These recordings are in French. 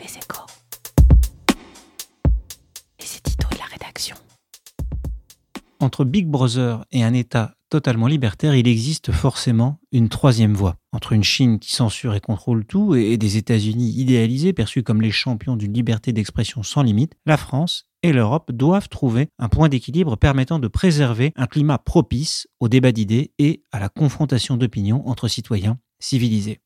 Les échos. Et c'est Tito de la rédaction. Entre Big Brother et un État totalement libertaire, il existe forcément une troisième voie. Entre une Chine qui censure et contrôle tout et des États-Unis idéalisés, perçus comme les champions d'une liberté d'expression sans limite, la France et l'Europe doivent trouver un point d'équilibre permettant de préserver un climat propice au débat d'idées et à la confrontation d'opinions entre citoyens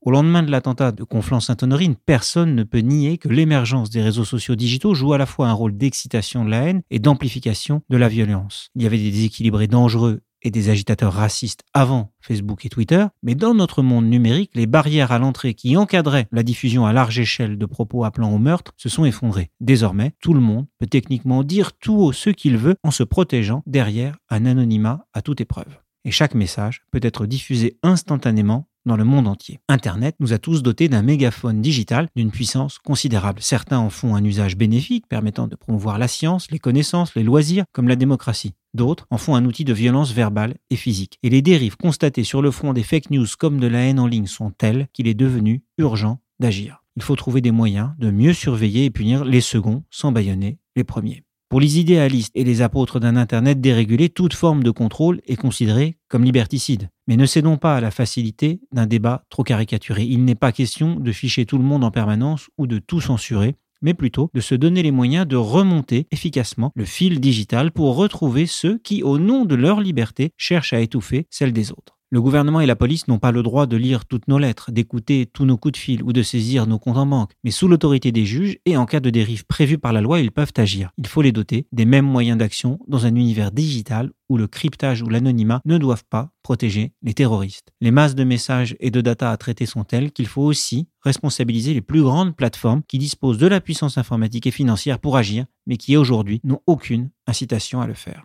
Au lendemain de l'attentat de Conflans-Sainte-Honorine, personne ne peut nier que l'émergence des réseaux sociaux digitaux joue à la fois un rôle d'excitation de la haine et d'amplification de la violence. Il y avait des déséquilibrés dangereux et des agitateurs racistes avant Facebook et Twitter, mais dans notre monde numérique, les barrières à l'entrée qui encadraient la diffusion à large échelle de propos appelant au meurtre se sont effondrées. Désormais, tout le monde peut techniquement dire tout ce qu'il veut en se protégeant derrière un anonymat à toute épreuve. Et chaque message peut être diffusé instantanément dans le monde entier. Internet nous a tous dotés d'un mégaphone digital d'une puissance considérable. Certains en font un usage bénéfique permettant de promouvoir la science, les connaissances, les loisirs, comme la démocratie. D'autres en font un outil de violence verbale et physique. Et les dérives constatées sur le front des fake news comme de la haine en ligne sont telles qu'il est devenu urgent d'agir. Il faut trouver des moyens de mieux surveiller et punir les seconds sans bâillonner les premiers. Pour les idéalistes et les apôtres d'un Internet dérégulé, toute forme de contrôle est considérée comme liberticide. Mais ne cédons pas à la facilité d'un débat trop caricaturé. Il n'est pas question de ficher tout le monde en permanence ou de tout censurer, mais plutôt de se donner les moyens de remonter efficacement le fil digital pour retrouver ceux qui, au nom de leur liberté, cherchent à étouffer celle des autres. Le gouvernement et la police n'ont pas le droit de lire toutes nos lettres, d'écouter tous nos coups de fil ou de saisir nos comptes en banque, mais sous l'autorité des juges et en cas de dérive prévue par la loi, ils peuvent agir. Il faut les doter des mêmes moyens d'action dans un univers digital où le cryptage ou l'anonymat ne doivent pas protéger les terroristes. Les masses de messages et de data à traiter sont telles qu'il faut aussi responsabiliser les plus grandes plateformes qui disposent de la puissance informatique et financière pour agir, mais qui aujourd'hui n'ont aucune incitation à le faire.